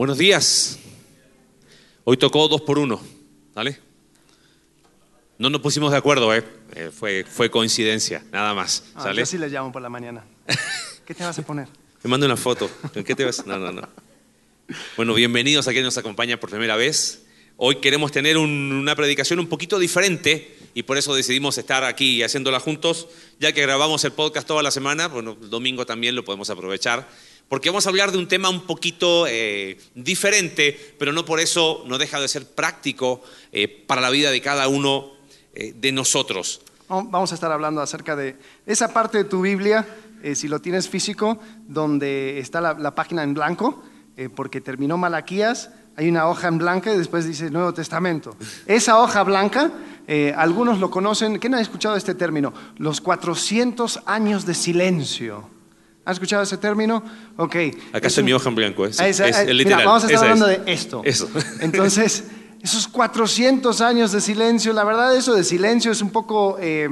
Buenos días. Hoy tocó dos por uno, ¿vale? No nos pusimos de acuerdo, ¿eh? Eh, fue, fue coincidencia, nada más, Ah, ¿sale? yo sí les llamo por la mañana. ¿Qué te vas a poner? Me manda una foto. ¿En qué te ves? No, no, no. Bueno, bienvenidos a quienes nos acompañan por primera vez. Hoy queremos tener un- una predicación un poquito diferente y por eso decidimos estar aquí haciéndola juntos, ya que grabamos el podcast toda la semana, bueno, el domingo también lo podemos aprovechar, porque vamos a hablar de un tema un poquito eh, diferente, pero no por eso no deja de ser práctico eh, para la vida de cada uno eh, de nosotros. Vamos a estar hablando acerca de esa parte de tu Biblia, eh, si lo tienes físico, donde está la, la página en blanco, eh, porque terminó Malaquías, hay una hoja en blanca y después dice Nuevo Testamento. Esa hoja blanca, eh, algunos lo conocen, ¿quién ha escuchado este término? Los 400 años de silencio. ¿Has escuchado ese término? Ok. Acá Es está un- mi hoja en blanco, es, esa- es el mira, literal. vamos a estar esa es. hablando de esto. Eso. Entonces, esos 400 años de silencio, la verdad eso de silencio es un poco eh,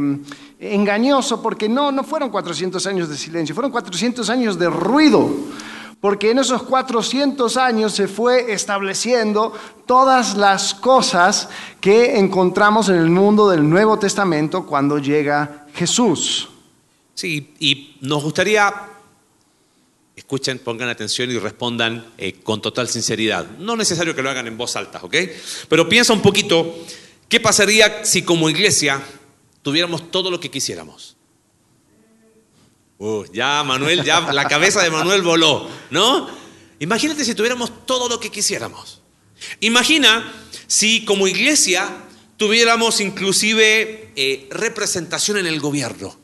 engañoso porque no, no fueron 400 años de silencio, fueron 400 años de ruido. Porque en esos 400 años se fue estableciendo todas las cosas que encontramos en el mundo del Nuevo Testamento cuando llega Jesús. Sí, y nos gustaría, escuchen, pongan atención y respondan eh, con total sinceridad. No es necesario que lo hagan en voz alta, ¿ok? Pero piensa un poquito, ¿qué pasaría si como iglesia tuviéramos todo lo que quisiéramos? Uh, ya Manuel, ya la cabeza de Manuel voló, ¿no? Imagínate si tuviéramos todo lo que quisiéramos. Imagina si como iglesia tuviéramos inclusive eh, representación en el gobierno.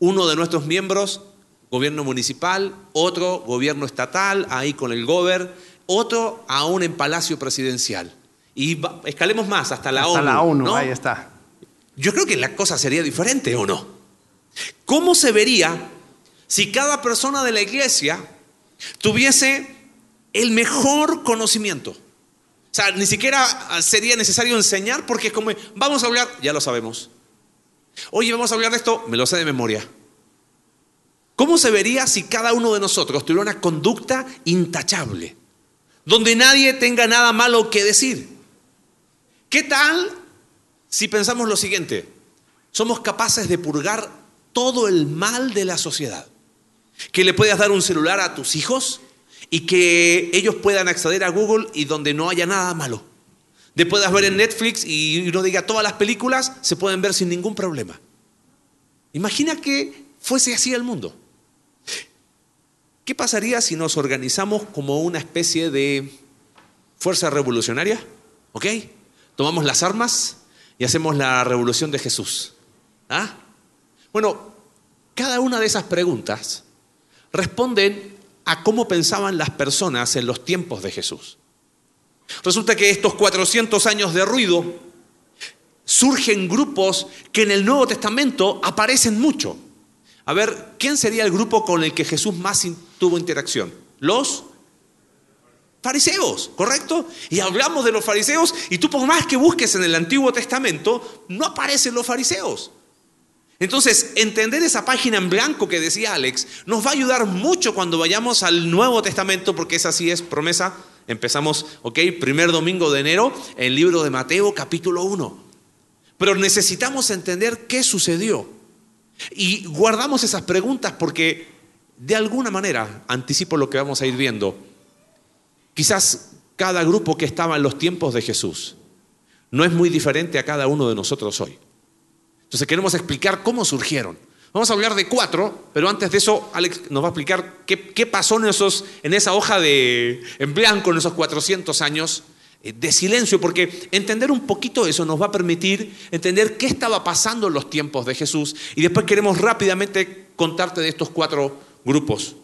Uno de nuestros miembros, gobierno municipal, otro gobierno estatal, ahí con el gober, otro aún en palacio presidencial. Y escalemos más, hasta la Hasta ONU. la ONU, ¿no? ahí está. Yo creo que la cosa sería diferente, ¿o no? ¿Cómo se vería si cada persona de la iglesia tuviese el mejor conocimiento? O sea, ni siquiera sería necesario enseñar porque es como, vamos a hablar, ya lo sabemos. Oye, vamos a hablar de esto, me lo sé de memoria. ¿Cómo se vería si cada uno de nosotros tuviera una conducta intachable? Donde nadie tenga nada malo que decir. ¿Qué tal si pensamos lo siguiente? Somos capaces de purgar todo el mal de la sociedad. Que le puedas dar un celular a tus hijos y que ellos puedan acceder a Google y donde no haya nada malo. De puedas ver en Netflix y uno diga todas las películas se pueden ver sin ningún problema. Imagina que fuese así el mundo. ¿Qué pasaría si nos organizamos como una especie de fuerza revolucionaria? ¿Ok? Tomamos las armas y hacemos la revolución de Jesús. ¿Ah? Bueno, cada una de esas preguntas responden a cómo pensaban las personas en los tiempos de Jesús. Resulta que estos 400 años de ruido surgen grupos que en el Nuevo Testamento aparecen mucho. A ver, ¿quién sería el grupo con el que Jesús más tuvo interacción? Los fariseos, ¿correcto? Y hablamos de los fariseos y tú por más que busques en el Antiguo Testamento, no aparecen los fariseos. Entonces, entender esa página en blanco que decía Alex nos va a ayudar mucho cuando vayamos al Nuevo Testamento, porque esa sí es promesa. Empezamos, ok, primer domingo de enero, el libro de Mateo, capítulo 1. Pero necesitamos entender qué sucedió. Y guardamos esas preguntas porque, de alguna manera, anticipo lo que vamos a ir viendo. Quizás cada grupo que estaba en los tiempos de Jesús no es muy diferente a cada uno de nosotros hoy. Entonces queremos explicar cómo surgieron. Vamos a hablar de cuatro, pero antes de eso, Alex nos va a explicar qué, pasó en, esos, en esa hoja de, en blanco, en esos 400 años eh, de silencio, porque entender un poquito eso nos va a permitir entender qué estaba pasando en los tiempos de Jesús y después queremos rápidamente contarte de estos cuatro grupos.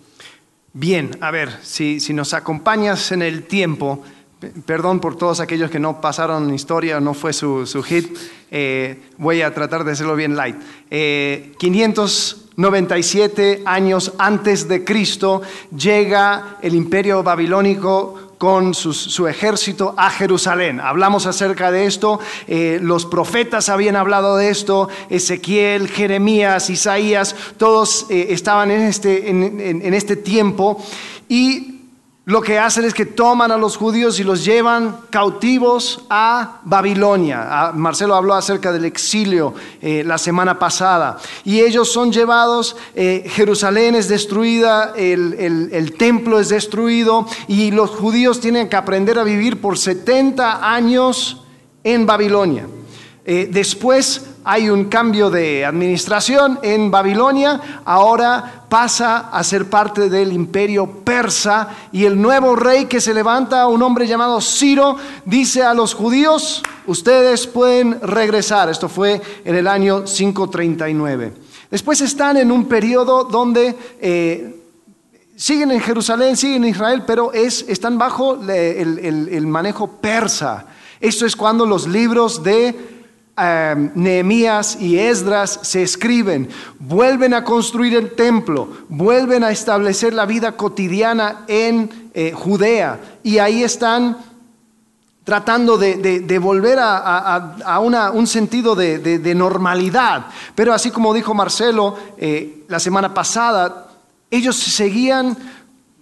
Bien, a ver, si, si nos acompañas en el tiempo, pe- perdón por todos aquellos que no pasaron historia, no fue su, su hit, eh, voy a tratar de hacerlo bien light. Eh, 597 años antes de Cristo llega el imperio babilónico con su ejército a Jerusalén. Hablamos acerca de esto, eh, los profetas habían hablado de esto, Ezequiel, Jeremías, Isaías, todos eh, estaban en este, en este tiempo y lo que hacen es que toman a los judíos y los llevan cautivos a Babilonia. Marcelo habló acerca del exilio eh, la semana pasada. Y ellos son llevados, eh, Jerusalén es destruida, el, templo es destruido y los judíos tienen que aprender a vivir por 70 años en Babilonia. Eh, después hay un cambio de administración en Babilonia, ahora pasa a ser parte del imperio persa y el nuevo rey que se levanta, un hombre llamado Ciro, dice a los judíos, ustedes pueden regresar. Esto fue en el año 539. Después están en un periodo donde... Eh, siguen en Jerusalén, siguen en Israel, pero es, están bajo el manejo persa. Esto es cuando los libros de Em, Nehemías y Esdras se escriben, vuelven a construir el templo, vuelven a establecer la vida cotidiana en eh, Judea y ahí están tratando de, volver a, un sentido de, normalidad. Pero así como dijo Marcelo eh, la semana pasada, ellos seguían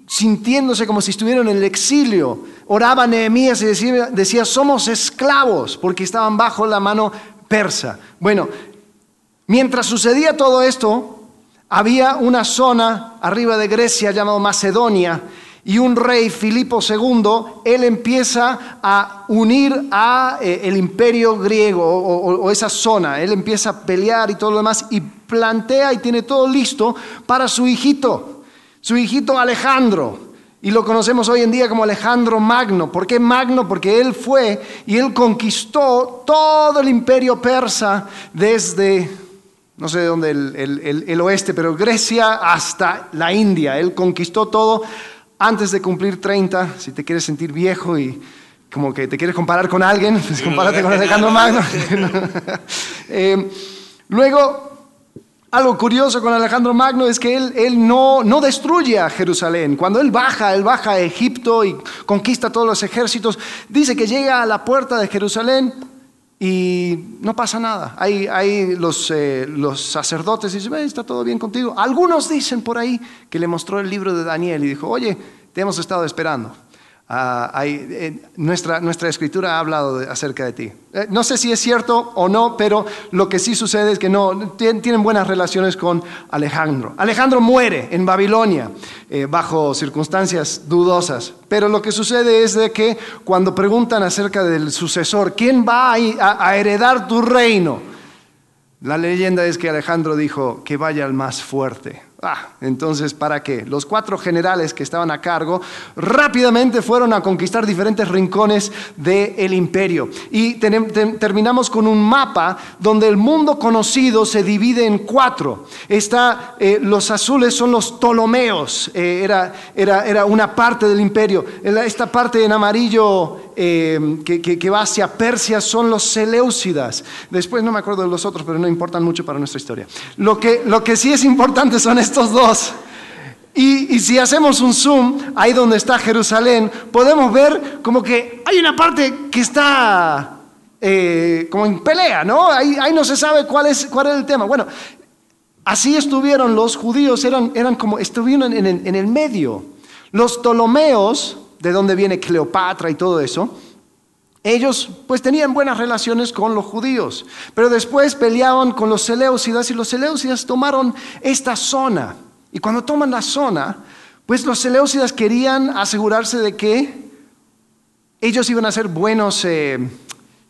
sintiéndose como si estuvieran en el exilio. Oraba Nehemías y decía, decía, somos esclavos, porque estaban bajo la mano persa. Bueno, mientras sucedía todo esto, había una zona arriba de Grecia llamada Macedonia, y un rey, Filipo II, él empieza a unir a eh, el imperio griego o, esa zona. Él empieza a pelear y todo lo demás y plantea y tiene todo listo para su hijito su hijito Alejandro, y lo conocemos hoy en día como Alejandro Magno. ¿Por qué Magno? Porque él fue y él conquistó todo el imperio persa desde, no sé de dónde, el, el, oeste, pero Grecia hasta la India. Él conquistó todo antes de cumplir 30, si te quieres sentir viejo y como que te quieres comparar con alguien, pues compárate con Alejandro Magno. Eh, luego algo curioso con Alejandro Magno es que él, él no, no, destruye a Jerusalén. Cuando él baja, él baja a Egipto y conquista todos los ejércitos, dice que llega a la puerta de Jerusalén y no pasa nada. Hay, los, eh, los sacerdotes dicen, está todo bien contigo. Algunos dicen por ahí que le mostró el libro de Daniel y dijo, oye, te hemos estado esperando. Ah, eh, nuestra, escritura ha hablado acerca de ti. Eh, no sé si es cierto o no, pero lo que sí sucede es que no tienen buenas relaciones con Alejandro. Alejandro muere en Babilonia eh, bajo circunstancias dudosas, pero lo que sucede es de que cuando preguntan acerca del sucesor, ¿quién va a heredar tu reino? La leyenda es que Alejandro dijo que vaya al más fuerte. Ah, entonces, ¿para qué? Los cuatro generales que estaban a cargo rápidamente fueron a conquistar diferentes rincones del imperio. Y terminamos con un mapa donde el mundo conocido se divide en cuatro. Está, eh, los azules son los Ptolomeos, eh, era, era, era, una parte del imperio. Esta parte en amarillo eh, que, que, va hacia Persia son los Seleucidas. Después no me acuerdo de los otros, pero no importan mucho para nuestra historia. Lo que, lo que sí es importante son estos estos dos. Y, si hacemos un zoom, ahí donde está Jerusalén, podemos ver como que hay una parte que está eh, como en pelea, ¿no? Ahí, no se sabe cuál es, cuál es el tema. Bueno, así estuvieron los judíos, eran, eran como, estuvieron en, en el medio. Los Ptolomeos, de donde viene Cleopatra y todo eso, ellos pues tenían buenas relaciones con los judíos, pero después peleaban con los Seleucidas y los Seleucidas tomaron esta zona. Y cuando toman la zona, pues los Seleucidas querían asegurarse de que ellos iban a ser buenos eh,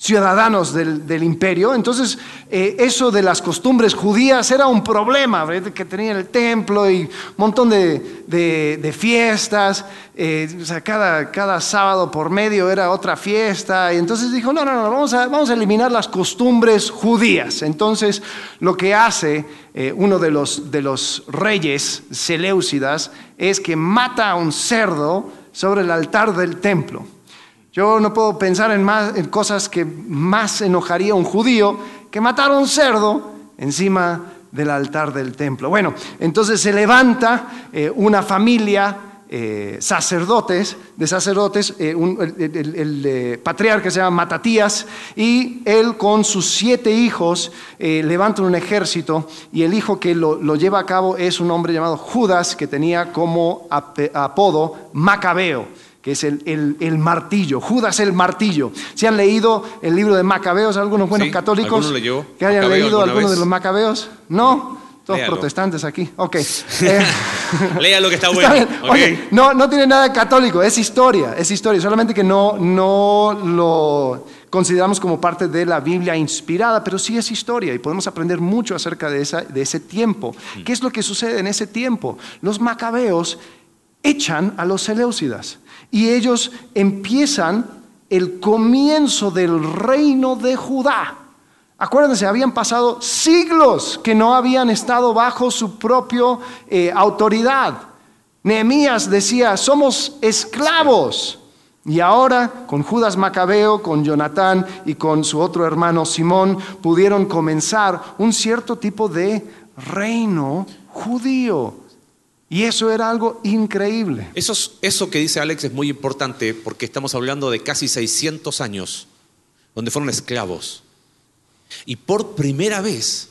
ciudadanos del, imperio. Entonces, eh, eso de las costumbres judías era un problema, que tenían el templo y un montón de, fiestas. Eh, o sea, cada, sábado por medio era otra fiesta. Y entonces dijo, no, no, no, vamos a, vamos a eliminar las costumbres judías. Entonces, lo que hace eh, uno de los, de los reyes seleucidas es que mata a un cerdo sobre el altar del templo. Yo no puedo pensar en, cosas que más enojaría a un judío que matar a un cerdo encima del altar del templo. Bueno, entonces se levanta eh, una familia eh, sacerdotes, de sacerdotes, eh, el, patriarca se llama Matatías, y él con sus siete hijos levanta un ejército, y el hijo que lo, lleva a cabo es un hombre llamado Judas, que tenía como apodo Macabeo que es el, martillo, Judas el martillo. Si han leído el libro de Macabeos, algunos buenos católicos que hayan leído alguno de los Macabeos, ¿no? Todos protestantes aquí. Ok. Eh, Lea lo que está bueno. no, no tiene nada católico, es historia, es historia. Solamente que no, no lo consideramos como parte de la Biblia inspirada, pero sí es historia y podemos aprender mucho acerca de, esa, de ese tiempo. Mm. ¿Qué es lo que sucede en ese tiempo? Los macabeos echan a los Seleucidas y ellos empiezan el comienzo del reino de Judá. Acuérdense, habían pasado siglos que no habían estado bajo su propia eh, autoridad. Nehemías decía, somos esclavos. Y ahora, con Judas Macabeo, con Jonatán y con su otro hermano Simón, pudieron comenzar un cierto tipo de reino judío. Y eso era algo increíble. Eso, eso que dice Alex es muy importante porque estamos hablando de casi 600 años donde fueron esclavos. Y por primera vez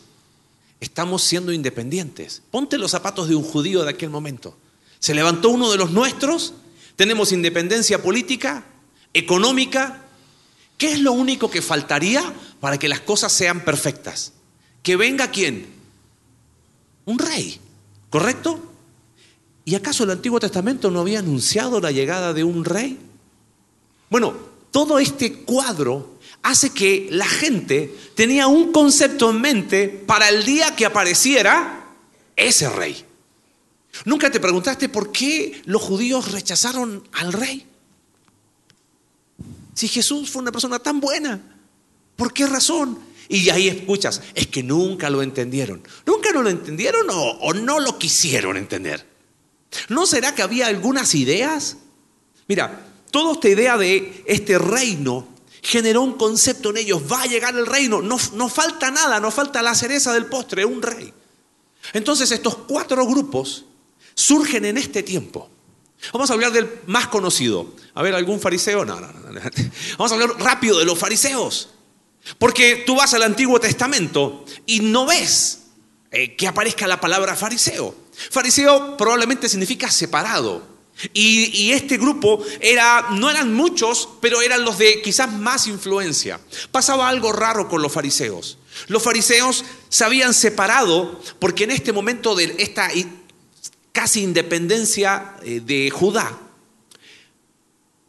estamos siendo independientes. Ponte los zapatos de un judío de aquel momento. Se levantó uno de los nuestros, tenemos independencia política, económica. ¿Qué es lo único que faltaría para que las cosas sean perfectas? Que venga quién? Un rey, ¿correcto? ¿Y acaso el Antiguo Testamento no había anunciado la llegada de un rey? Bueno, todo este cuadro hace que la gente tenía un concepto en mente para el día que apareciera ese rey. ¿Nunca te preguntaste por qué los judíos rechazaron al rey? Si Jesús fue una persona tan buena, ¿por qué razón? Y ahí escuchas, es que nunca lo entendieron. ¿Nunca no lo entendieron o, no lo quisieron entender? ¿No será que había algunas ideas? Mira, toda esta idea de este reino generó un concepto en ellos, va a llegar el reino, no, no falta nada, no falta la cereza del postre, un rey. Entonces estos cuatro grupos surgen en este tiempo. Vamos a hablar del más conocido. A ver, ¿algún fariseo? No, no, no. Vamos a hablar rápido de los fariseos. Porque tú vas al Antiguo Testamento y no ves eh, que aparezca la palabra fariseo. Fariseo probablemente significa separado. Y, este grupo era, no eran muchos, pero eran los de quizás más influencia. Pasaba algo raro con los fariseos. Los fariseos se habían separado porque en este momento de esta casi independencia eh, de Judá,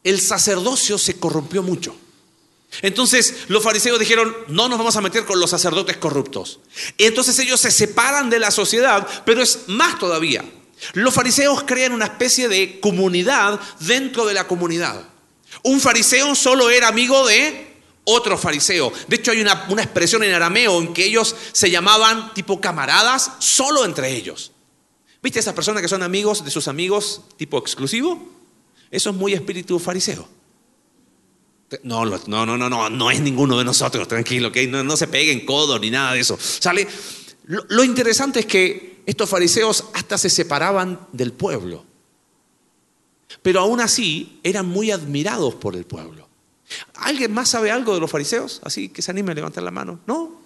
el sacerdocio se corrompió mucho. Entonces los fariseos dijeron, no nos vamos a meter con los sacerdotes corruptos. Entonces ellos se separan de la sociedad, pero es más todavía. Los fariseos crean una especie de comunidad dentro de la comunidad. Un fariseo solo era amigo de otro fariseo. De hecho hay una, una expresión en arameo en que ellos se llamaban tipo camaradas solo entre ellos. ¿Viste esas personas que son amigos de sus amigos tipo exclusivo? Eso es muy espíritu fariseo. No, no, no, no, no, no es ninguno de nosotros, tranquilo, que no, se peguen codos ni nada de eso. ¿Sale? Lo, interesante es que estos fariseos hasta se separaban del pueblo, pero aún así eran muy admirados por el pueblo. ¿Alguien más sabe algo de los fariseos? Así que se anime a levantar la mano. ¿No?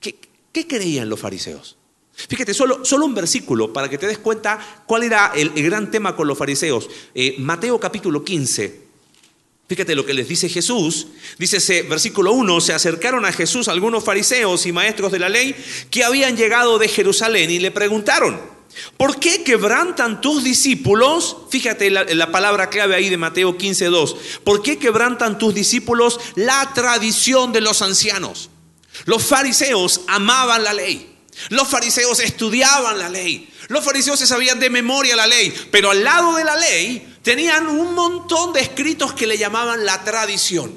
¿Qué, creían los fariseos? Fíjate, solo, solo, un versículo para que te des cuenta cuál era el, gran tema con los fariseos. Eh, Mateo capítulo 15, Fíjate lo que les dice Jesús. Dice ese versículo 1, se acercaron a Jesús algunos fariseos y maestros de la ley que habían llegado de Jerusalén y le preguntaron, ¿por qué quebrantan tus discípulos? Fíjate la, la palabra clave ahí de Mateo 15, 2. ¿Por qué quebrantan tus discípulos la tradición de los ancianos? Los fariseos amaban la ley. Los fariseos estudiaban la ley. Los fariseos se sabían de memoria la ley. Pero al lado de la ley tenían un montón de escritos que le llamaban la tradición.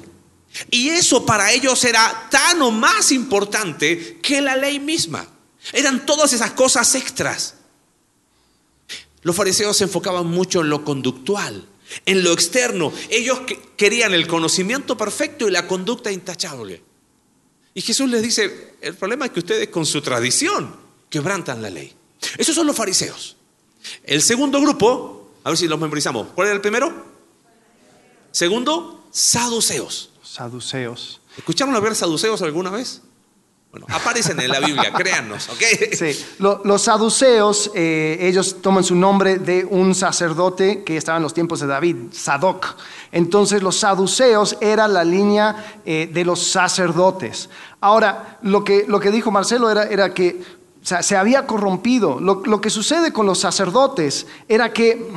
Y eso para ellos era tan o más importante que la ley misma. Eran todas esas cosas extras. Los fariseos se enfocaban mucho en lo conductual, en lo externo. Ellos querían el conocimiento perfecto y la conducta intachable. Y Jesús les dice, el problema es que ustedes con su tradición quebrantan la ley. Esos son los fariseos. El segundo grupo A ver si los memorizamos. ¿Cuál era el primero? Segundo, saduceos. Saduceos. ¿Escucharon hablar saduceos alguna vez? Bueno, aparecen en la Biblia, créannos, ¿ok? Sí, lo- los saduceos, eh, ellos toman su nombre de un sacerdote que estaba en los tiempos de David, Sadoc. Entonces los saduceos era la línea eh, de los sacerdotes. Ahora, lo que, lo que dijo Marcelo era, era que o sea, se había corrompido. Lo, lo que sucede con los sacerdotes era que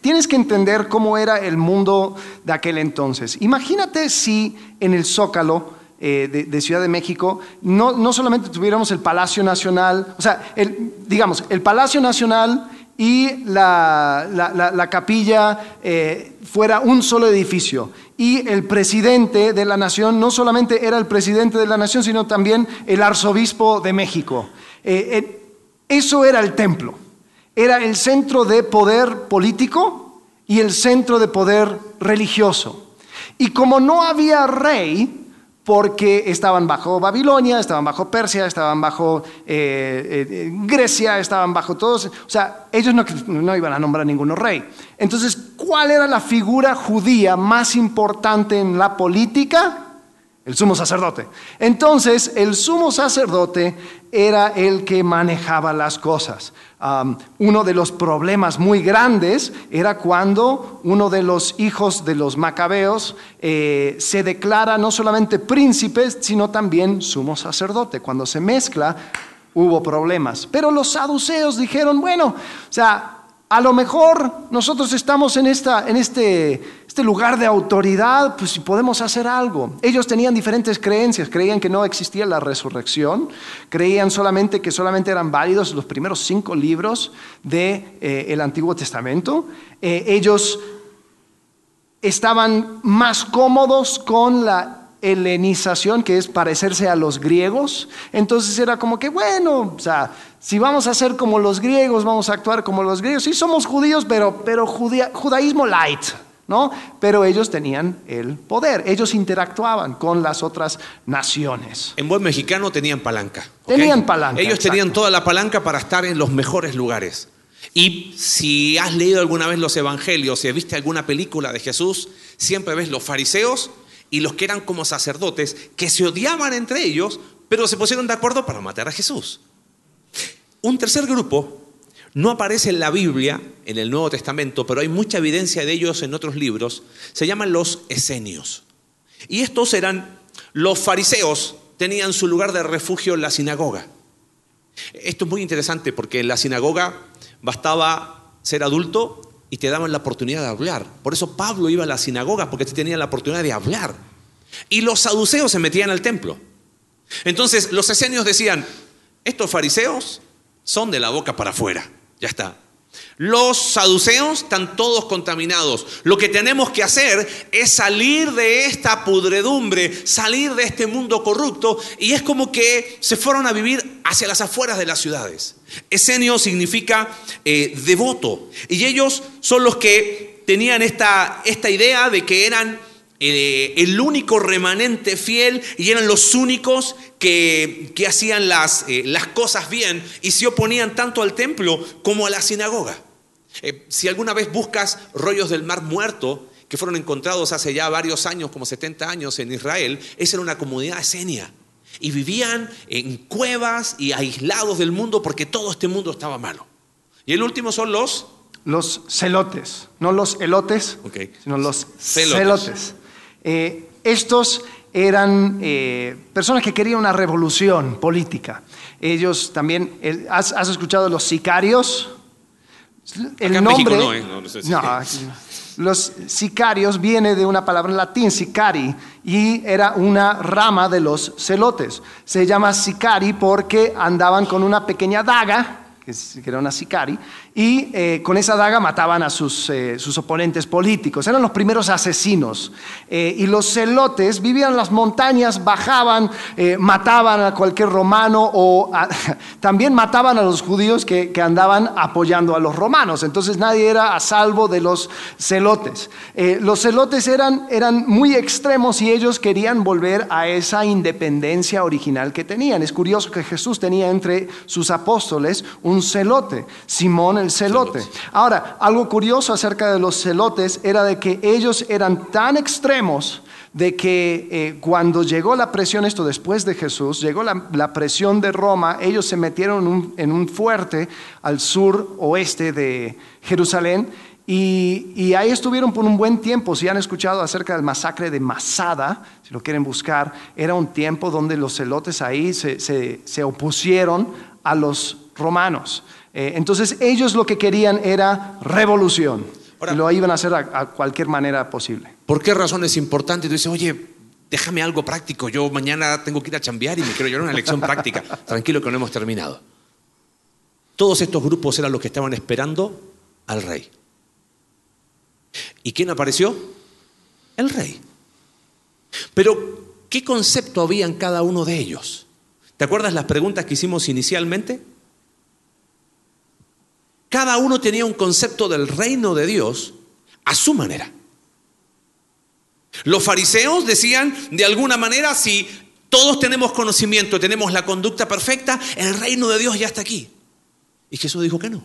tienes que entender cómo era el mundo de aquel entonces. Imagínate si en el Zócalo eh, de, Ciudad de México, no, no solamente tuviéramos el Palacio Nacional, o sea, el, digamos, el Palacio Nacional y la, la- la- la capilla eh, fuera un solo edificio. Y el presidente de la nación no solamente era el presidente de la nación, sino también el arzobispo de México. Eh, eso era el templo. Era el centro de poder político y el centro de poder religioso. Y como no había rey, porque estaban bajo Babilonia, estaban bajo Persia, estaban bajo eh, eh, Grecia, estaban bajo todos, o sea, ellos no, no iban a nombrar ninguno rey. Entonces, ¿cuál era la figura judía más importante en la política? El sumo sacerdote. Entonces, el sumo sacerdote era el que manejaba las cosas. Uno de los problemas muy grandes era cuando uno de los hijos de los macabeos eh, se declara no solamente príncipe, sino también sumo sacerdote. Cuando se mezcla, hubo problemas. Pero los saduceos dijeron, bueno, o sea, a lo mejor nosotros estamos en, esta, en este, este lugar de autoridad, pues si podemos hacer algo. Ellos tenían diferentes creencias, creían que no existía la resurrección, creían solamente que solamente eran válidos los primeros cinco libros del de, eh, Antiguo Testamento. Eh, ellos estaban más cómodos con la helenización, que es parecerse a los griegos. Entonces era como que, bueno, o sea, si vamos a ser como los griegos, vamos a actuar como los griegos. Sí somos judíos, pero, pero judaísmo light, ¿no? Pero ellos tenían el poder, ellos interactuaban con las otras naciones. En buen mexicano tenían palanca. Tenían palanca, Ellos exacto. tenían toda la palanca para estar en los mejores lugares. Y si has leído alguna vez los evangelios, si viste alguna película de Jesús, siempre ves los fariseos y los que eran como sacerdotes que se odiaban entre ellos, pero se pusieron de acuerdo para matar a Jesús. Un tercer grupo no aparece en la Biblia, en el Nuevo Testamento, pero hay mucha evidencia de ellos en otros libros, se llaman los esenios. Y estos eran los fariseos, tenían su lugar de refugio en la sinagoga. Esto es muy interesante porque en la sinagoga bastaba ser adulto y te daban la oportunidad de hablar. Por eso Pablo iba a la sinagoga porque te tenían la oportunidad de hablar. Y los saduceos se metían al templo. Entonces los esenios decían, estos fariseos son de la boca para afuera. Ya está. Los saduceos están todos contaminados. Lo que tenemos que hacer es salir de esta pudredumbre, salir de este mundo corrupto. Y es como que se fueron a vivir hacia las afueras de las ciudades. Esenio significa eh, devoto. Y ellos son los que tenían esta, esta idea de que eran eh, el único remanente fiel y eran los únicos que, que hacían las, eh, las cosas bien y se oponían tanto al templo como a la sinagoga. Eh, si alguna vez buscas rollos del mar muerto que fueron encontrados hace ya varios años, como 70 años en Israel, esa era una comunidad esenia. Y vivían en cuevas y aislados del mundo porque todo este mundo estaba malo. Y el último son los... Los celotes, no los elotes, Ok. sino los Celotes. celotes. Eh, estos eran eh, personas que querían una revolución política. Ellos también, eh, ¿has, has escuchado los sicarios? El Acá nombre, no, ¿eh? No, no sé si-. Los sicarios viene de una palabra en latín, sicari, y era una rama de los celotes. Se llama sicari porque andaban con una pequeña daga, que era una sicari, y eh, con esa daga mataban a sus, eh, sus oponentes políticos. Eran los primeros asesinos. Eh, y los celotes vivían en las montañas, bajaban, eh, mataban a cualquier romano o también mataban a los judíos que, que andaban apoyando a los romanos. Entonces nadie era a salvo de los celotes. Los celotes eran, eran muy extremos y ellos querían volver a esa independencia original que tenían. Es curioso que Jesús tenía entre sus apóstoles un celote, Simón el celote. Ahora, algo curioso acerca de los celotes era de que ellos eran tan extremos de que eh, cuando llegó la presión, esto después de Jesús, llegó la, la presión de Roma, ellos se metieron en un, en un fuerte al sur oeste de Jerusalén y, y ahí estuvieron por un buen tiempo. Si han escuchado acerca del masacre de Masada, si lo quieren buscar, era un tiempo donde los celotes ahí se, se- se opusieron a los romanos. Eh, entonces ellos lo que querían era revolución. Ahora- y lo iban a hacer a, a cualquier manera posible. ¿Por qué razón es importante? Tú dices, oye, déjame algo práctico. Yo mañana tengo que ir a chambear y me quiero llevar una lección práctica. Tranquilo que no hemos terminado. Todos estos grupos eran los que estaban esperando al rey. ¿Y quién apareció? El rey. Pero, ¿qué concepto había en cada uno de ellos? ¿Te acuerdas las preguntas que hicimos inicialmente? Cada uno tenía un concepto del reino de Dios a su manera. Los fariseos decían, de alguna manera, si todos tenemos conocimiento, tenemos la conducta perfecta, el reino de Dios ya está aquí. Y Jesús dijo que no.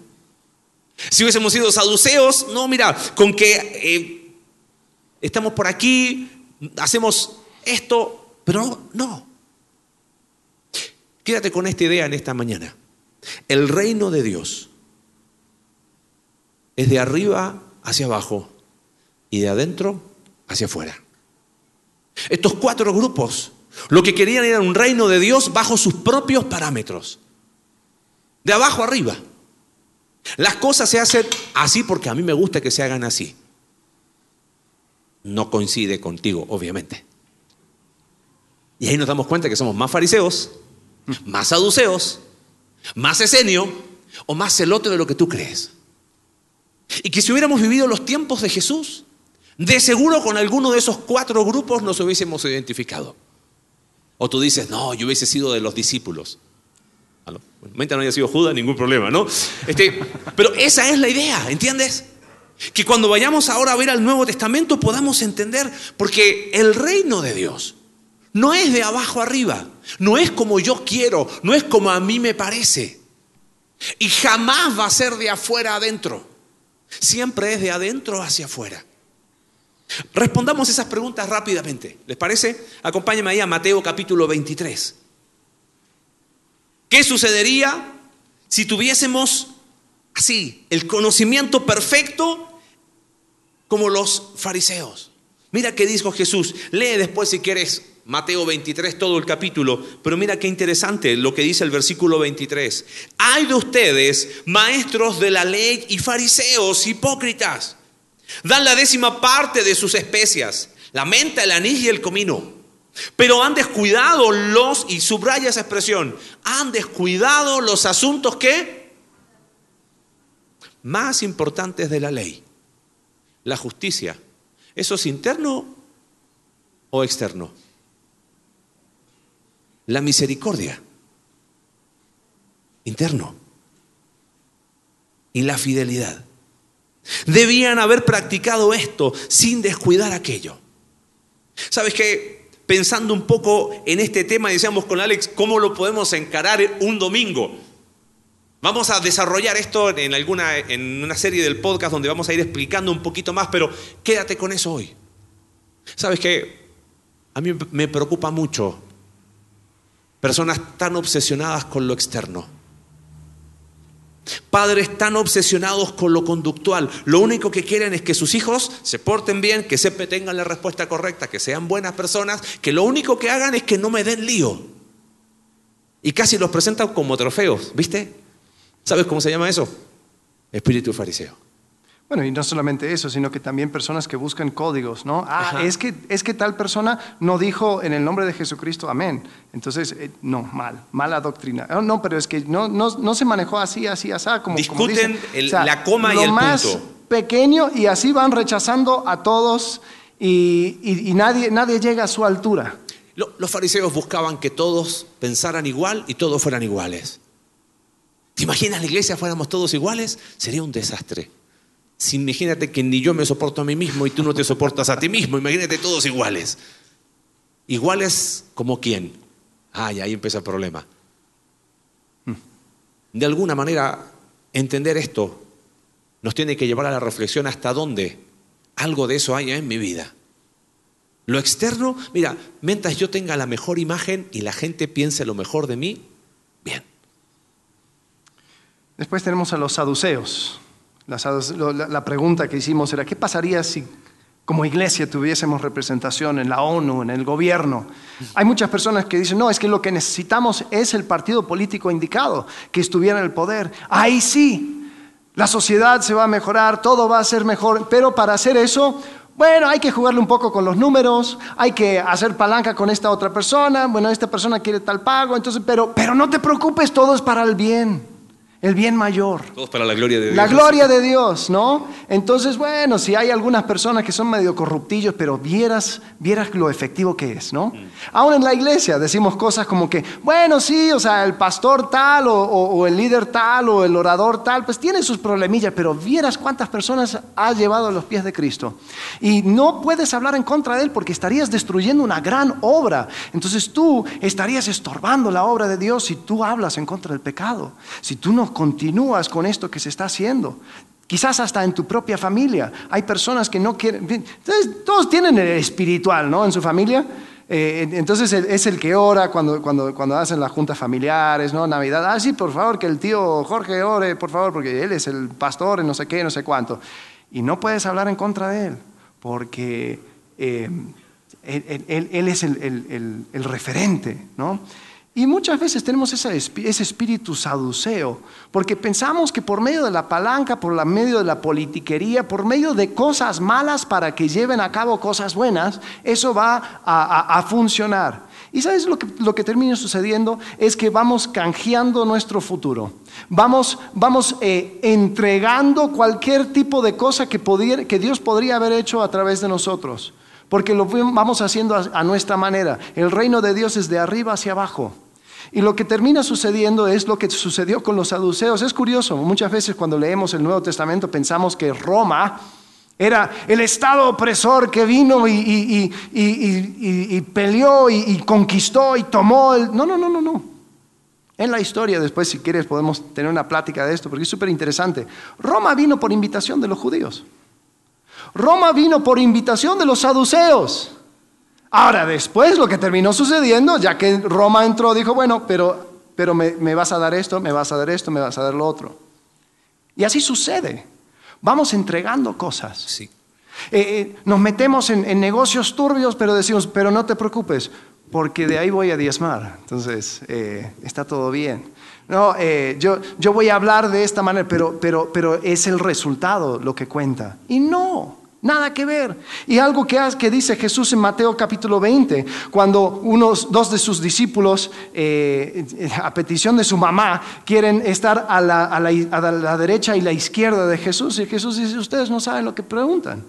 Si hubiésemos sido saduceos, no, mira, con que eh, estamos por aquí, hacemos esto, pero no, no. Quédate con esta idea en esta mañana. El reino de Dios es de arriba hacia abajo y de adentro hacia afuera. Estos cuatro grupos lo que querían era un reino de Dios bajo sus propios parámetros. De abajo arriba. Las cosas se hacen así porque a mí me gusta que se hagan así. No coincide contigo, obviamente. Y ahí nos damos cuenta que somos más fariseos, más saduceos, más esenio o más celote de lo que tú crees. Y que si hubiéramos vivido los tiempos de Jesús, de seguro con alguno de esos cuatro grupos nos hubiésemos identificado. O tú dices, no, yo hubiese sido de los discípulos. Bueno, no haya sido Judas, ningún problema, ¿no? Este, pero esa es la idea, ¿entiendes? Que cuando vayamos ahora a ver al Nuevo Testamento podamos entender, porque el reino de Dios no es de abajo arriba, no es como yo quiero, no es como a mí me parece. Y jamás va a ser de afuera adentro. Siempre es de adentro hacia afuera. Respondamos esas preguntas rápidamente. ¿Les parece? Acompáñenme ahí a Mateo capítulo 23. ¿Qué sucedería si tuviésemos así el conocimiento perfecto como los fariseos? Mira qué dijo Jesús. Lee después si quieres Mateo 23 todo el capítulo, pero mira qué interesante lo que dice el versículo 23. Hay de ustedes, maestros de la ley y fariseos hipócritas. Dan la décima parte de sus especias, la menta, el anís y el comino. Pero han descuidado los, y subraya esa expresión, han descuidado los asuntos que más importantes de la ley. La justicia. ¿Eso es interno o externo? La misericordia. Interno. Y la fidelidad. Debían haber practicado esto sin descuidar aquello. ¿Sabes qué? Pensando un poco en este tema, decíamos con Alex, ¿cómo lo podemos encarar un domingo? Vamos a desarrollar esto en, alguna, en una serie del podcast donde vamos a ir explicando un poquito más, pero quédate con eso hoy. ¿Sabes qué? A mí me preocupa mucho personas tan obsesionadas con lo externo. Padres tan obsesionados con lo conductual. Lo único que quieren es que sus hijos se porten bien, que siempre tengan la respuesta correcta, que sean buenas personas, que lo único que hagan es que no me den lío. Y casi los presentan como trofeos, ¿viste? ¿Sabes cómo se llama eso? Espíritu fariseo. Bueno, y no solamente eso, sino que también personas que buscan códigos, ¿no? Ah, Ajá. es que, es que tal persona no dijo en el nombre de Jesucristo amén. Entonces, eh, no, mal, mala doctrina. Oh, no, pero es que no, no, no se manejó así, así, así, como como Discuten dicen. el- la coma y el más punto. pequeño y así van rechazando a todos y, y- y nadie, nadie llega a su altura. Lo- Los fariseos buscaban que todos pensaran igual y todos fueran iguales. ¿Te imaginas la iglesia fuéramos todos iguales? Sería un desastre. Si imagínate que ni yo me soporto a mí mismo y tú no te soportas a ti mismo, imagínate todos iguales. ¿Iguales como quién? Ay, ahí empieza el problema. De alguna manera, entender esto nos tiene que llevar a la reflexión hasta dónde algo de eso haya en mi vida. Lo externo, mira, mientras yo tenga la mejor imagen y la gente piense lo mejor de mí, bien. Después tenemos a los saduceos. La, pregunta que hicimos era, ¿qué pasaría si como iglesia tuviésemos representación en la ONU, en el gobierno. Hay muchas personas que dicen, no, es que lo que necesitamos es el partido político indicado, que estuviera en el poder. Ahí sí, la sociedad se va a mejorar, todo va a ser mejor, pero para hacer eso, bueno, hay que jugarle un poco con los números, hay que hacer palanca con esta otra persona, bueno, esta persona quiere tal pago, entonces, pero, pero no te preocupes, todo es para el bien el bien mayor. Todos para la gloria de Dios. La gloria de Dios, ¿no? Entonces, bueno, si hay algunas personas que son medio corruptillos, pero vieras, vieras lo efectivo que es, ¿no? Mm. Aún en la iglesia decimos cosas como que, bueno, sí, o sea, el pastor tal, o, el líder tal, o el orador tal, pues tiene sus problemillas, pero vieras cuántas personas ha llevado a los pies de Cristo. Y no puedes hablar en contra de él porque estarías destruyendo una gran obra. Entonces tú estarías estorbando la obra de Dios si tú hablas en contra del pecado. Si tú no continúas con esto que se está haciendo. Quizás hasta en tu propia familia. Hay personas que no quieren... Entonces, todos tienen el espiritual, ¿no? En su familia. Eh, entonces es el que ora cuando, cuando, cuando hacen las juntas familiares, ¿no? Navidad. Ah, sí, por favor, que el tío Jorge ore, por favor, porque él es el pastor, no sé qué, no sé cuánto. Y no puedes hablar en contra de él, porque eh, él, es el, el referente, ¿no? Y muchas veces tenemos ese, espíritu saduceo, porque pensamos que por medio de la palanca, por medio de la politiquería, por medio de cosas malas para que lleven a cabo cosas buenas, eso va a, funcionar. Y sabes lo que, termina sucediendo es que vamos canjeando nuestro futuro. Vamos, eh, entregando cualquier tipo de cosa que Dios podría haber hecho a través de nosotros. Porque lo vamos haciendo a nuestra manera. El reino de Dios es de arriba hacia abajo. Y lo que termina sucediendo es lo que sucedió con los saduceos. Es curioso, muchas veces cuando leemos el Nuevo Testamento pensamos que Roma era el estado opresor que vino y, peleó y, conquistó y tomó el... No, no, no, no, no. En la historia, después si quieres podemos tener una plática de esto, porque es súper interesante. Roma vino por invitación de los judíos. Roma vino por invitación de los saduceos. Ahora, después lo que terminó sucediendo, ya que Roma entró, dijo, bueno, pero, pero me, vas a dar esto, me vas a dar esto, me vas a dar lo otro. Y así sucede. Vamos entregando cosas. Sí. Eh, eh, nos metemos en, negocios turbios, pero decimos, pero no te preocupes, porque de ahí voy a diezmar. Entonces, eh, está todo bien. No, yo, yo voy a hablar de esta manera, pero, pero, pero es el resultado lo que cuenta. Y no, Nada que ver. Y algo que, que, dice Jesús en Mateo capítulo 20, cuando unos dos de sus discípulos, eh, a petición de su mamá, quieren estar a la, a la derecha y la izquierda de Jesús. Y Jesús dice, ustedes no saben lo que preguntan.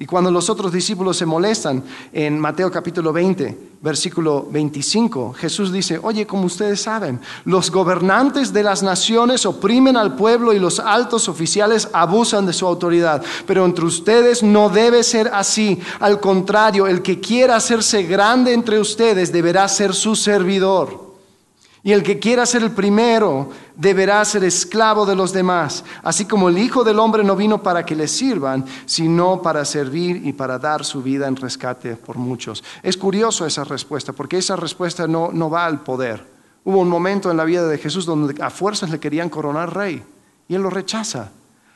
Y cuando los otros discípulos se molestan, en Mateo capítulo 20, versículo 25, Jesús dice, oye, como ustedes saben, los gobernantes de las naciones oprimen al pueblo y los altos oficiales abusan de su autoridad. Pero entre ustedes no debe ser así. Al contrario, el que quiera hacerse grande entre ustedes deberá ser su servidor. Y el que quiera ser el primero deberá ser esclavo de los demás, así como el Hijo del Hombre no vino para que le sirvan, sino para servir y para dar su vida en rescate por muchos. Es curioso esa respuesta, porque esa respuesta no, no va al poder. Hubo un momento en la vida de Jesús donde a fuerzas le querían coronar rey, y él lo rechaza.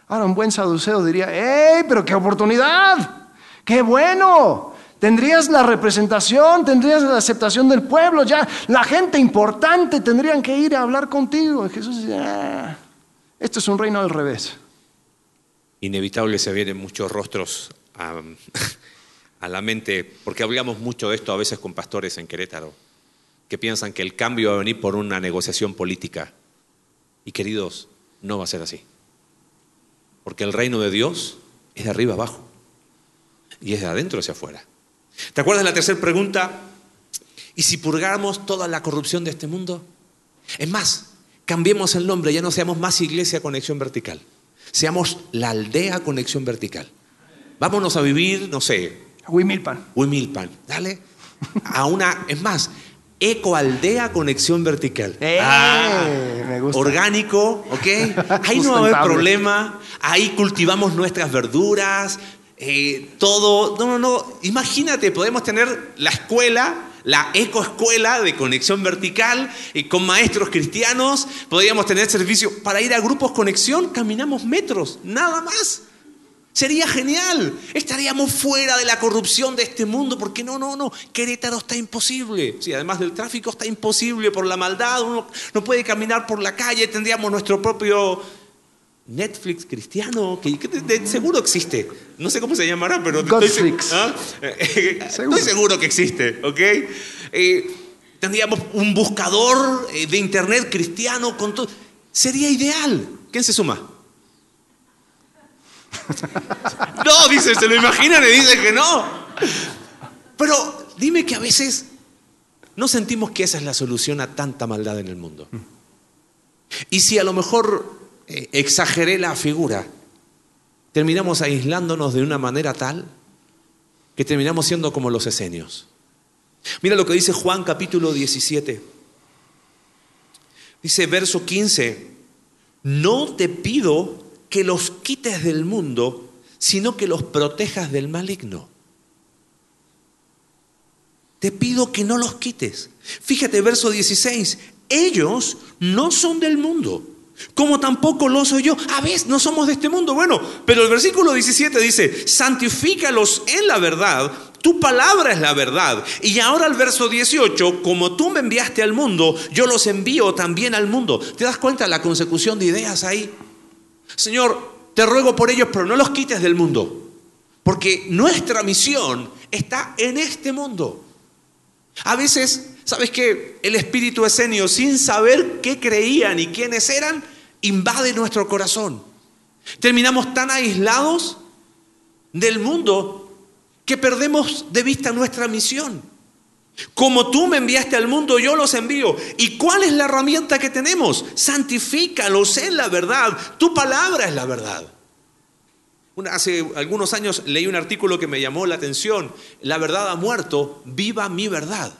Ahora un buen saduceo diría, ¡Ey, pero qué oportunidad! ¡Qué bueno! Tendrías la representación, tendrías la aceptación del pueblo, ya la gente importante tendrían que ir a hablar contigo. Jesús dice, ah, esto es un reino al revés. Inevitable se vienen muchos rostros a la mente, porque hablamos mucho de esto a veces con pastores en Querétaro, que piensan que el cambio va a venir por una negociación política. Y queridos, no va a ser así. Porque el reino de Dios es de arriba abajo y es de adentro hacia afuera. ¿Te acuerdas de la tercera pregunta? ¿Y si purgáramos toda la corrupción de este mundo? Es más, cambiemos el nombre, ya no seamos más iglesia conexión vertical, seamos la aldea conexión vertical. Vámonos a vivir, no sé. A Huimilpan. Huimilpan, dale. A una, es más, Ecoaldea Conexión Vertical. ¡Eh! Ah, me gusta. orgánico, ¿ok? Ahí no va a haber problema. Ahí cultivamos nuestras verduras, eh, todo. No, no, no. Imagínate, podemos tener la escuela, la ecoescuela de conexión vertical, y con maestros cristianos. Podríamos tener servicio para ir a grupos conexión, caminamos metros, nada más. Sería genial. Estaríamos fuera de la corrupción de este mundo, porque no, no, no. Querétaro está imposible. Sí, además del tráfico está imposible por la maldad. Uno no puede caminar por la calle. Tendríamos nuestro propio Netflix cristiano, que, que de- de- seguro existe. No sé cómo se llamará, pero estoy, Godflix. ¿Ah? Eh, Seguro. estoy seguro que existe, ¿ok? Eh, tendríamos un buscador eh, de internet cristiano con todo. Sería ideal. ¿Quién se suma? No, dice, se lo imaginan y dicen que no. Pero dime que a veces no sentimos que esa es la solución a tanta maldad en el mundo. Y si a lo mejor eh, exageré la figura, terminamos aislándonos de una manera tal que terminamos siendo como los esenios. Mira lo que dice Juan capítulo 17. Dice verso 15, no te pido que los quites del mundo, sino que los protejas del maligno. Te pido que no los quites. Fíjate, verso 16, ellos no son del mundo, como tampoco lo soy yo. A veces no somos de este mundo. Bueno, pero el versículo 17 dice, santifícalos en la verdad. Tu palabra es la verdad. Y ahora el verso 18, como tú me enviaste al mundo, yo los envío también al mundo. ¿Te das cuenta de la consecución de ideas ahí? Señor, te ruego por ellos, pero no los quites del mundo. Porque nuestra misión está en este mundo. A veces, ¿sabes qué? El espíritu esenio, sin saber qué creían y quiénes eran, invade nuestro corazón. Terminamos tan aislados del mundo que perdemos de vista nuestra misión. Como tú me enviaste al mundo, yo los envío. ¿Y cuál es la herramienta que tenemos? Santifícalos en la verdad. Tu palabra es la verdad. Hace algunos años leí un artículo que me llamó la atención. La verdad ha muerto, viva mi verdad.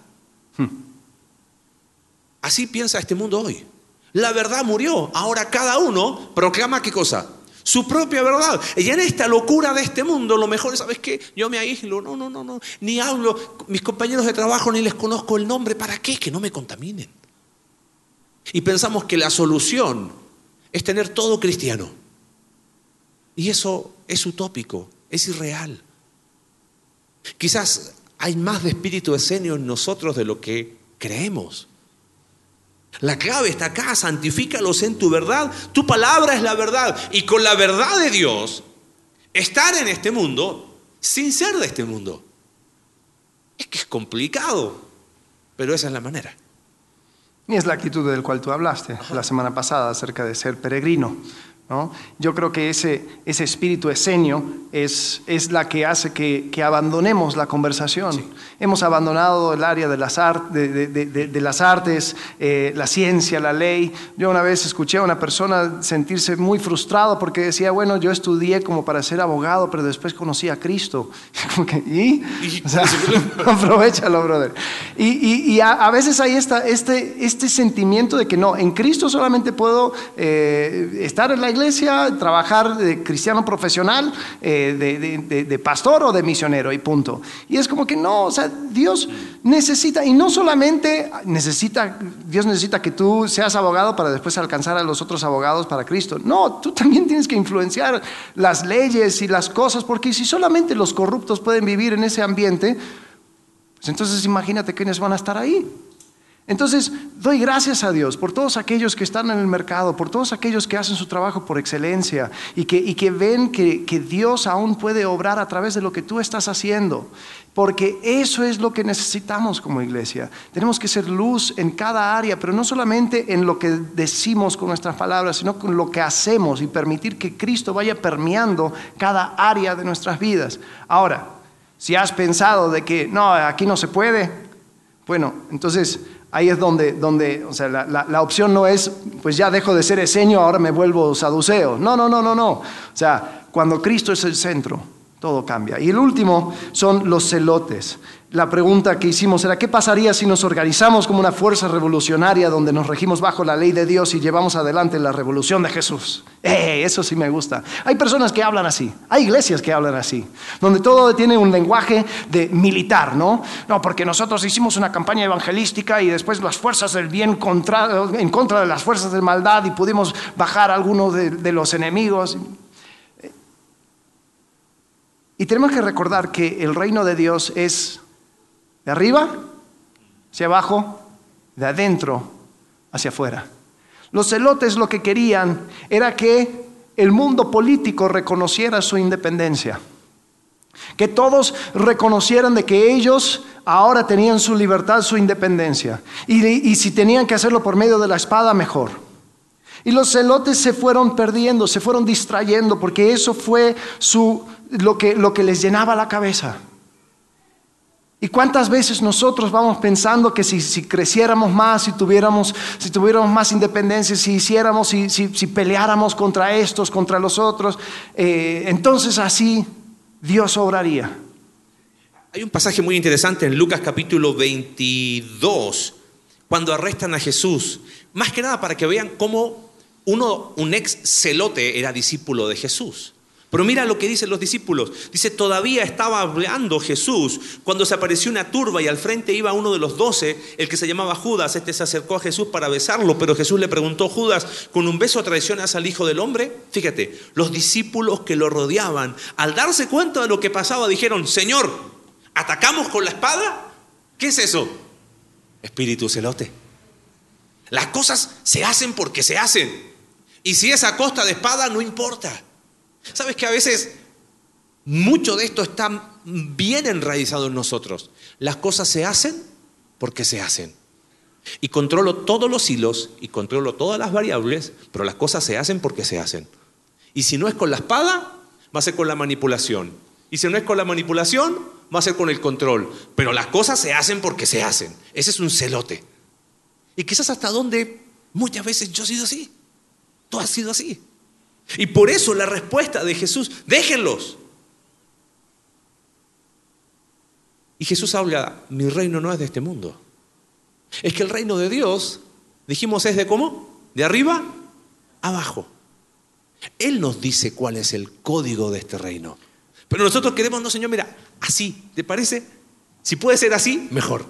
Así piensa este mundo hoy. La verdad murió. Ahora cada uno proclama qué cosa? Su propia verdad. Y en esta locura de este mundo, lo mejor es, ¿sabes qué? Yo me aíslo. No, no, no, no. Ni hablo. Mis compañeros de trabajo ni les conozco el nombre. ¿Para qué? Que no me contaminen. Y pensamos que la solución es tener todo cristiano. Y eso es utópico, es irreal. Quizás hay más de espíritu esenio en nosotros de lo que creemos. La clave está acá, santifícalos en tu verdad. Tu palabra es la verdad. Y con la verdad de Dios, estar en este mundo sin ser de este mundo. Es que es complicado, pero esa es la manera. Y es la actitud del cual tú hablaste la semana pasada acerca de ser peregrino. ¿No? Yo creo que ese, ese espíritu esenio es, es la que hace que, que abandonemos la conversación. Hemos abandonado el área de las, ar- de, de- de- de- las artes, eh, la ciencia, la ley. Yo una vez escuché a una persona sentirse muy frustrado porque decía, bueno, yo estudié como para ser abogado, pero después conocí a Cristo. Y- O sea, aprovechalo, brother. Y, y- y a, a veces hay esta, este, este sentimiento de que no, en Cristo solamente puedo eh, estar en la iglesia, trabajar de cristiano profesional, eh, de, pastor o de misionero y punto. Y es como que no, o sea, Dios necesita, y no solamente necesita, Dios necesita que tú seas abogado para después alcanzar a los otros abogados para Cristo. No, tú también tienes que influenciar las leyes y las cosas, porque si solamente los corruptos pueden vivir en ese ambiente, pues entonces imagínate quiénes van a estar ahí. Entonces, doy gracias a Dios por todos aquellos que están en el mercado, por todos aquellos que hacen su trabajo por excelencia y que, ven que Dios aún puede obrar a través de lo que tú estás haciendo. Porque eso es lo que necesitamos como iglesia. Tenemos que ser luz en cada área, pero no solamente en lo que decimos con nuestras palabras, sino con lo que hacemos y permitir que Cristo vaya permeando cada área de nuestras vidas. Ahora, si has pensado de que no, aquí no se puede, bueno, entonces ahí es donde, donde o sea, la, la- la opción no es, pues ya dejo de ser eseño, ahora me vuelvo saduceo. No, no, no, no, no. O sea, cuando Cristo es el centro, todo cambia. Y el último son los celotes. La pregunta que hicimos era, ¿qué pasaría si nos organizamos como una fuerza revolucionaria donde nos regimos bajo la ley de Dios y llevamos adelante la revolución de Jesús? Eh, eso sí me gusta. Hay personas que hablan así, hay iglesias que hablan así, donde todo tiene un lenguaje de militar, ¿no? No, porque nosotros hicimos una campaña evangelística y después las fuerzas del bien contra, en contra de las fuerzas de maldad y pudimos bajar a algunos de, de los enemigos. Y tenemos que recordar que el reino de Dios es de arriba hacia abajo, de adentro hacia afuera. Los celotes lo que querían era que el mundo político reconociera su independencia. Que todos reconocieran de que ellos ahora tenían su libertad, su independencia. Y, si tenían que hacerlo por medio de la espada, mejor. Y los celotes se fueron perdiendo, se fueron distrayendo, porque eso fue su, lo, que, lo que les llenaba la cabeza. ¿Y cuántas veces nosotros vamos pensando que si, creciéramos más, si tuviéramos, si tuviéramos más independencia, si hiciéramos, si, si, peleáramos contra estos, contra los otros, eh, entonces así Dios obraría? Hay un pasaje muy interesante en Lucas capítulo 22, cuando arrestan a Jesús, más que nada para que vean cómo uno, un ex celote era discípulo de Jesús. Pero mira lo que dicen los discípulos. Dice, todavía estaba hablando Jesús cuando se apareció una turba y al frente iba uno de los doce, el que se llamaba Judas. Este se acercó a Jesús para besarlo, pero Jesús le preguntó, Judas, ¿con un beso traicionas al Hijo del Hombre? Fíjate, los discípulos que lo rodeaban, al darse cuenta de lo que pasaba, dijeron, Señor, ¿atacamos con la espada? ¿Qué es eso? Espíritu celote. Las cosas se hacen porque se hacen. Y si es a costa de espada, no importa. Sabes que a veces mucho de esto está bien enraizado en nosotros. Las cosas se hacen porque se hacen. Y controlo todos los hilos y controlo todas las variables, pero las cosas se hacen porque se hacen. Y si no es con la espada, va a ser con la manipulación. Y si no es con la manipulación, va a ser con el control. Pero las cosas se hacen porque se hacen. Ese es un celote. Y quizás hasta donde muchas veces yo he sido así. Tú has sido así. Y por eso la respuesta de Jesús, déjenlos. Y Jesús habla, mi reino no es de este mundo. Es que el reino de Dios, dijimos, es de cómo? De arriba abajo. Él nos dice cuál es el código de este reino. Pero nosotros queremos, no, Señor, mira, así, ¿te parece? Si puede ser así, mejor.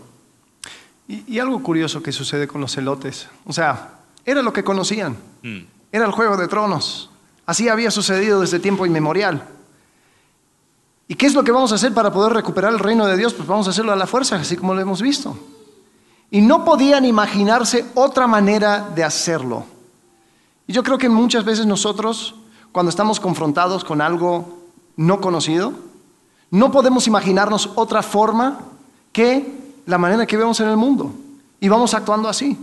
Y, algo curioso que sucede con los celotes. O sea, era lo que conocían. Mm. Era el juego de tronos. Así había sucedido desde tiempo inmemorial. ¿Y qué es lo que vamos a hacer para poder recuperar el reino de Dios? Pues vamos a hacerlo a la fuerza, así como lo hemos visto. Y no podían imaginarse otra manera de hacerlo. Y yo creo que muchas veces nosotros, cuando estamos confrontados con algo no conocido, no podemos imaginarnos otra forma que la manera que vemos en el mundo. Y vamos actuando así.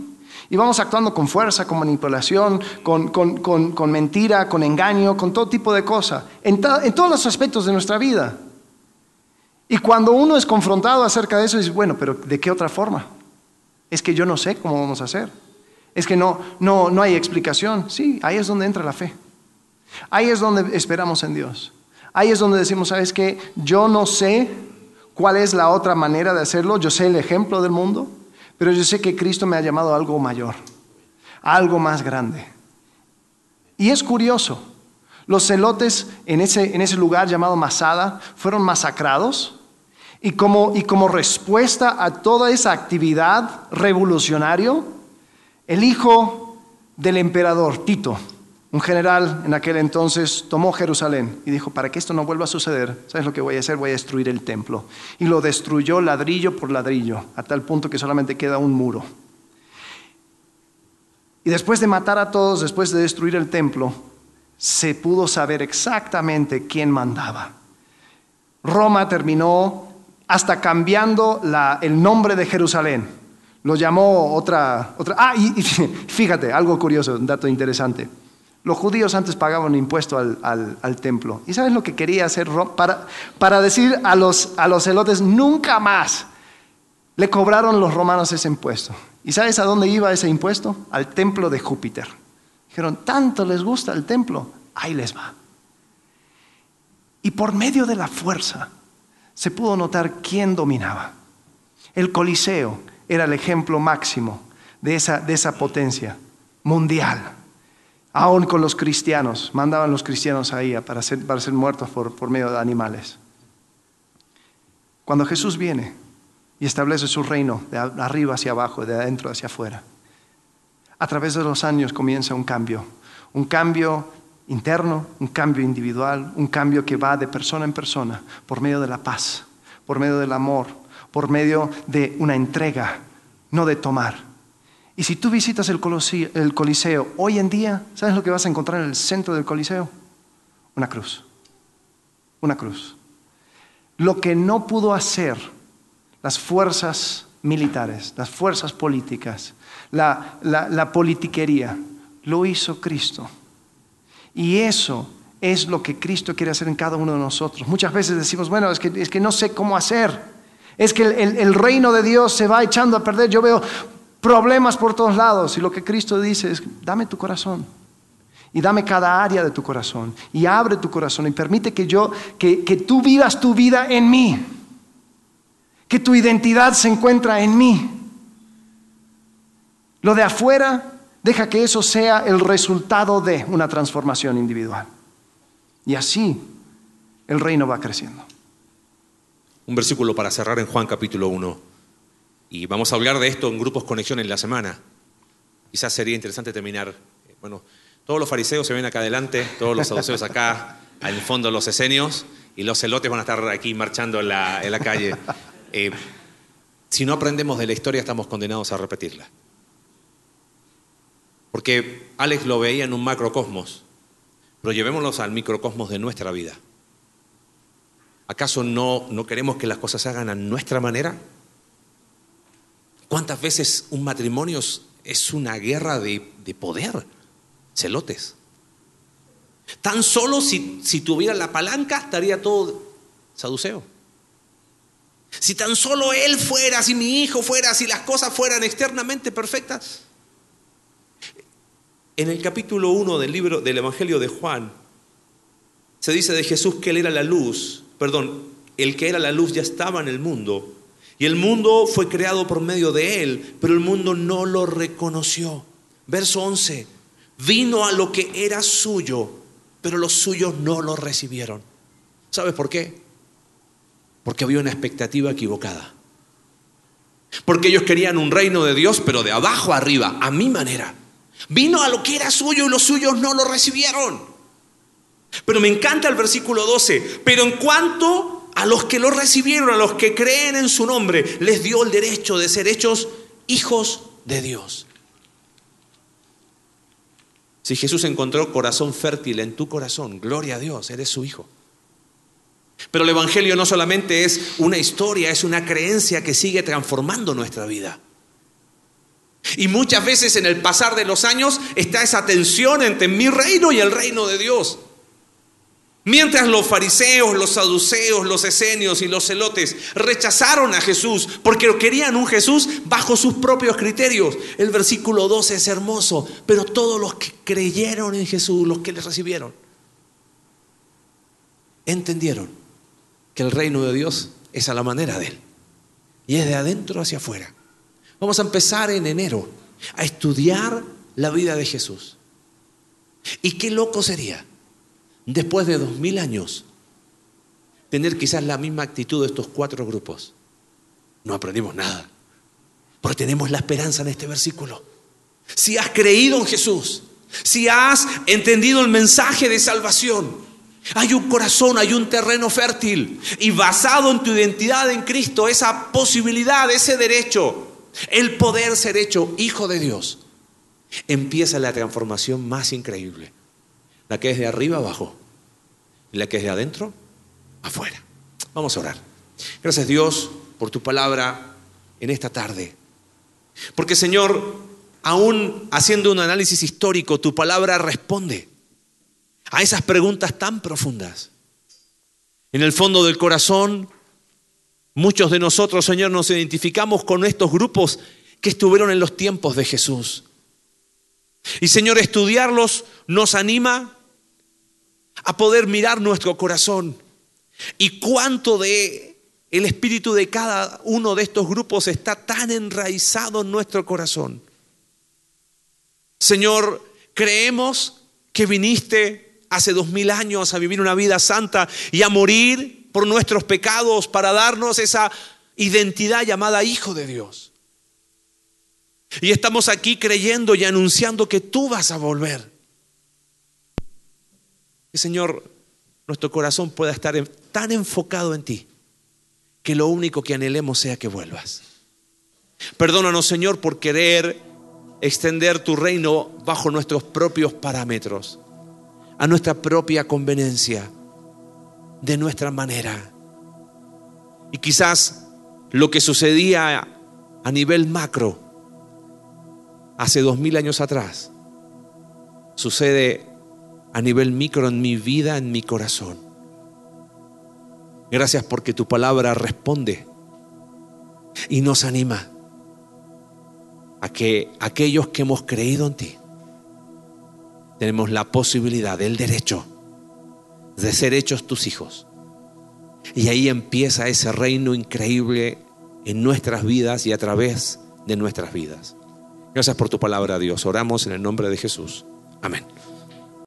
Y vamos actuando con fuerza, con manipulación, con, mentira, con engaño, con todo tipo de cosas, en, en, todos los aspectos de nuestra vida. Y cuando uno es confrontado acerca de eso, dice, bueno, pero ¿de qué otra forma? Es que yo no sé cómo vamos a hacer. Es que no, no, no hay explicación. Sí, ahí es donde entra la fe. Ahí es donde esperamos en Dios. Ahí es donde decimos, ¿sabes qué? Yo no sé cuál es la otra manera de hacerlo. Yo sé el ejemplo del mundo. Pero yo sé que Cristo me ha llamado a algo mayor, a algo más grande. Y es curioso, los celotes en ese, en ese lugar llamado Masada fueron masacrados y como, y como respuesta a toda esa actividad revolucionario, el hijo del emperador Tito, un general en aquel entonces tomó Jerusalén y dijo, para que esto no vuelva a suceder, ¿sabes lo que voy a hacer? Voy a destruir el templo. Y lo destruyó ladrillo por ladrillo, a tal punto que solamente queda un muro. Y después de matar a todos, después de destruir el templo, se pudo saber exactamente quién mandaba. Roma terminó hasta cambiando el nombre de Jerusalén. Lo llamó otra... otra ah, y fíjate, algo curioso, un dato interesante. Los judíos antes pagaban impuesto al, templo. ¿Y sabes lo que quería hacer para, para decir a los, a los celotes, nunca más le cobraron los romanos ese impuesto? ¿Y sabes a dónde iba ese impuesto? Al templo de Júpiter. Dijeron, tanto les gusta el templo, ahí les va. Y por medio de la fuerza se pudo notar quién dominaba. El Coliseo era el ejemplo máximo de esa, de esa potencia mundial. Aún con los cristianos, mandaban los cristianos ahí para ser, para ser muertos por, por medio de animales. Cuando Jesús viene y establece su reino de arriba hacia abajo, de adentro hacia afuera, a través de los años comienza un cambio, un cambio interno, un cambio individual, un cambio que va de persona en persona por medio de la paz, por medio del amor, por medio de una entrega, no de tomar. Y si tú visitas el el coliseo hoy en día, ¿sabes lo que vas a encontrar en el centro del Coliseo? Una cruz. Una cruz. Lo que no pudo hacer las fuerzas militares, las fuerzas políticas, la, la politiquería, lo hizo Cristo. Y eso es lo que Cristo quiere hacer en cada uno de nosotros. Muchas veces decimos, bueno, es que, es que no sé cómo hacer. Es que el, el, reino de Dios se va echando a perder. Yo veo problemas por todos lados. Y lo que Cristo dice es, dame tu corazón. Y dame cada área de tu corazón. Y abre tu corazón. Y permite que yo, que, que tú vivas tu vida en mí. Que tu identidad se encuentra en mí. Lo de afuera Deja que eso sea el resultado de una transformación individual. Y así el reino va creciendo. Un versículo para cerrar en Juan capítulo 1. Y vamos a hablar de esto en grupos conexión en la semana. Quizás sería interesante terminar. Bueno, todos los fariseos se ven acá adelante, todos los saduceos acá, al fondo los esenios, y los celotes van a estar aquí marchando en la, calle. Eh, si no aprendemos de la historia, estamos condenados a repetirla. Porque Alex lo veía en un macrocosmos, pero llevémoslos al microcosmos de nuestra vida. ¿Acaso no, no queremos que las cosas se hagan a nuestra manera? ¿Cuántas veces un matrimonio es una guerra de, de poder? Celotes. Tan solo si, si tuviera la palanca estaría todo saduceo. Si tan solo él fuera, si mi hijo fuera, si las cosas fueran externamente perfectas, en el capítulo 1 del libro del Evangelio de Juan, se dice de Jesús que él era la luz, perdón, el que era la luz ya estaba en el mundo, y el mundo fue creado por medio de él, pero el mundo no lo reconoció. Verso 11, vino a lo que era suyo, pero los suyos no lo recibieron. ¿Sabes por qué? Porque había una expectativa equivocada. Porque ellos querían un reino de Dios, pero de abajo arriba, a mi manera. Vino a lo que era suyo y los suyos no lo recibieron. Pero me encanta el versículo 12. Pero en cuanto a los que lo recibieron, a los que creen en su nombre, les dio el derecho de ser hechos hijos de Dios. Si Jesús encontró corazón fértil en tu corazón, gloria a Dios, eres su hijo. Pero el Evangelio no solamente es una historia, es una creencia que sigue transformando nuestra vida. Y muchas veces en el pasar de los años está esa tensión entre mi reino y el reino de Dios. Mientras los fariseos, los saduceos, los esenios y los celotes rechazaron a Jesús porque querían un Jesús bajo sus propios criterios. El versículo 12 es hermoso, pero todos los que creyeron en Jesús, los que le recibieron, entendieron que el reino de Dios es a la manera de Él y es de adentro hacia afuera. Vamos a empezar en enero a estudiar la vida de Jesús. Y qué loco sería, después de dos mil años, tener quizás la misma actitud de estos cuatro grupos. No aprendimos nada, porque tenemos la esperanza en este versículo. Si has creído en Jesús, si has entendido el mensaje de salvación, hay un corazón, hay un terreno fértil y basado en tu identidad en Cristo, esa posibilidad, ese derecho el poder ser hecho hijo de Dios, empieza la transformación más increíble. La que es de arriba abajo y la que es de adentro afuera. Vamos a orar. Gracias Dios por tu palabra en esta tarde. Porque Señor, aún haciendo un análisis histórico, tu palabra responde a esas preguntas tan profundas. En el fondo del corazón Muchos de nosotros, Señor, nos identificamos con estos grupos que estuvieron en los tiempos de Jesús. Y Señor, estudiarlos nos anima a poder mirar nuestro corazón y cuánto de el espíritu de cada uno de estos grupos está tan enraizado en nuestro corazón. Señor, creemos que viniste hace dos mil años a vivir una vida santa y a morir por nuestros pecados para darnos esa identidad llamada Hijo de Dios. Y estamos aquí creyendo y anunciando que tú vas a volver. Y Señor, nuestro corazón pueda estar tan enfocado en ti que lo único que anhelemos sea que vuelvas. Perdónanos, Señor, por querer extender tu reino bajo nuestros propios parámetros, a nuestra propia conveniencia, de nuestra manera. Y quizás lo que sucedía a nivel macro hace dos mil años atrás sucede a nivel micro en mi vida, en mi corazón. Gracias porque tu palabra responde y nos anima a que aquellos que hemos creído en ti tenemos la posibilidad, el derecho de ser hechos tus hijos. Y ahí empieza ese reino increíble en nuestras vidas y a través de nuestras vidas. Gracias por tu palabra, Dios. Oramos en el nombre de Jesús. Amén.